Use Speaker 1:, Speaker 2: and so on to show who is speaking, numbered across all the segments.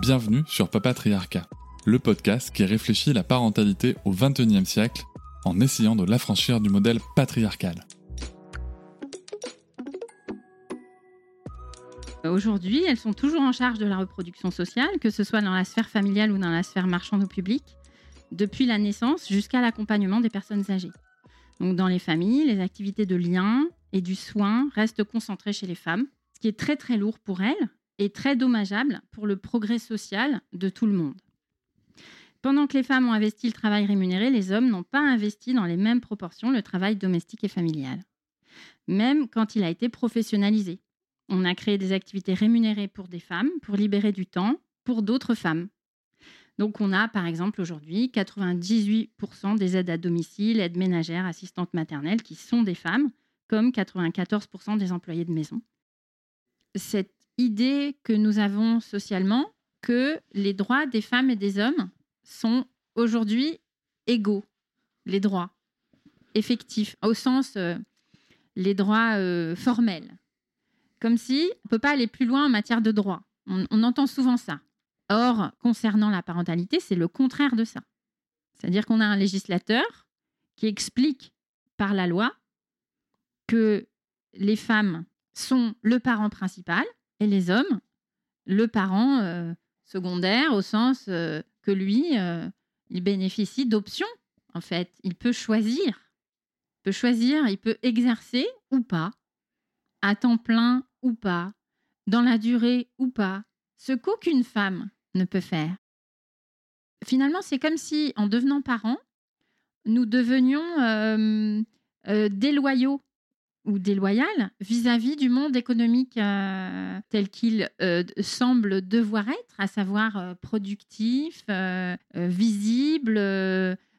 Speaker 1: Bienvenue sur Papatriarcat, le podcast qui réfléchit la parentalité au XXIe siècle en essayant de l'affranchir du modèle patriarcal.
Speaker 2: Aujourd'hui, elles sont toujours en charge de la reproduction sociale, que ce soit dans la sphère familiale ou dans la sphère marchande ou publique, depuis la naissance jusqu'à l'accompagnement des personnes âgées. Donc dans les familles, les activités de lien et du soin restent concentrées chez les femmes, ce qui est très très lourd pour elles est très dommageable pour le progrès social de tout le monde. Pendant que les femmes ont investi le travail rémunéré, les hommes n'ont pas investi dans les mêmes proportions le travail domestique et familial. Même quand il a été professionnalisé. On a créé des activités rémunérées pour des femmes, pour libérer du temps pour d'autres femmes. Donc on a par exemple aujourd'hui 98% des aides à domicile, aides ménagères, assistantes maternelles qui sont des femmes, comme 94% des employés de maison. Cette idée que nous avons socialement que les droits des femmes et des hommes sont aujourd'hui égaux, les droits effectifs, au sens euh, les droits euh, formels. Comme si on ne peut pas aller plus loin en matière de droits. on entend souvent ça. Or, concernant la parentalité, c'est le contraire de ça. C'est-à-dire qu'on a un législateur qui explique par la loi que les femmes sont le parent principal et les hommes, le parent euh, secondaire, au sens euh, que lui, euh, il bénéficie d'options, en fait. Il peut choisir. Il peut choisir, il peut exercer ou pas, à temps plein ou pas, dans la durée ou pas, ce qu'aucune femme ne peut faire. Finalement, c'est comme si, en devenant parents, nous devenions déloyaux ou déloyale vis-à-vis du monde économique euh, tel qu'il euh, semble devoir être, à savoir euh, productif, visible,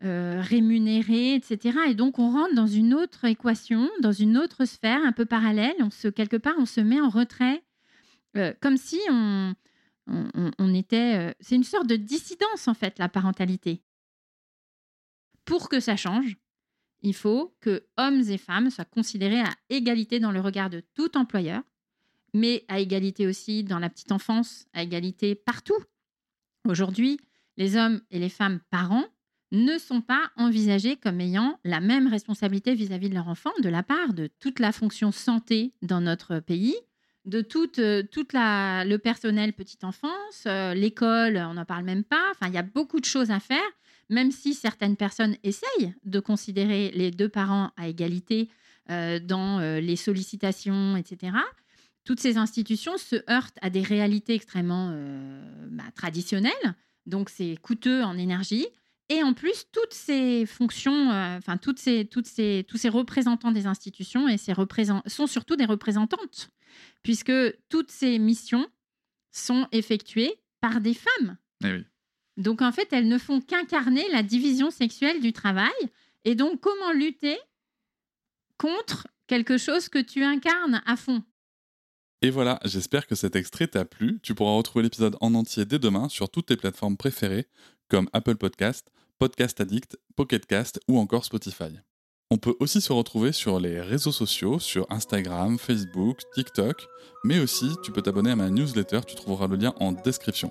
Speaker 2: rémunéré, etc. Et donc on rentre dans une autre équation, dans une autre sphère un peu parallèle. On se, quelque part, on se met en retrait, comme si on, on était... c'est une sorte de dissidence, en fait, la parentalité. Pour que ça change, il faut que hommes et femmes soient considérés à égalité dans le regard de tout employeur, mais à égalité aussi dans la petite enfance, à égalité partout. Aujourd'hui, les hommes et les femmes parents ne sont pas envisagés comme ayant la même responsabilité vis-à-vis de leur enfant de la part de toute la fonction santé dans notre pays, de tout euh, toute la, le personnel petite enfance, euh, l'école, on n'en parle même pas. Enfin, il y a beaucoup de choses à faire même si certaines personnes essayent de considérer les deux parents à égalité euh, dans euh, les sollicitations, etc., toutes ces institutions se heurtent à des réalités extrêmement euh, bah, traditionnelles, donc c'est coûteux en énergie. Et en plus, toutes ces fonctions, enfin toutes ces, toutes ces, tous ces représentants des institutions et ces sont surtout des représentantes, puisque toutes ces missions sont effectuées par des femmes.
Speaker 1: Eh oui.
Speaker 2: Donc en fait, elles ne font qu'incarner la division sexuelle du travail. Et donc comment lutter contre quelque chose que tu incarnes à fond?
Speaker 1: Et voilà, j'espère que cet extrait t'a plu. Tu pourras retrouver l'épisode en entier dès demain sur toutes tes plateformes préférées comme Apple Podcast, Podcast Addict, Pocket Cast ou encore Spotify. On peut aussi se retrouver sur les réseaux sociaux, sur Instagram, Facebook, TikTok, mais aussi tu peux t'abonner à ma newsletter, tu trouveras le lien en description.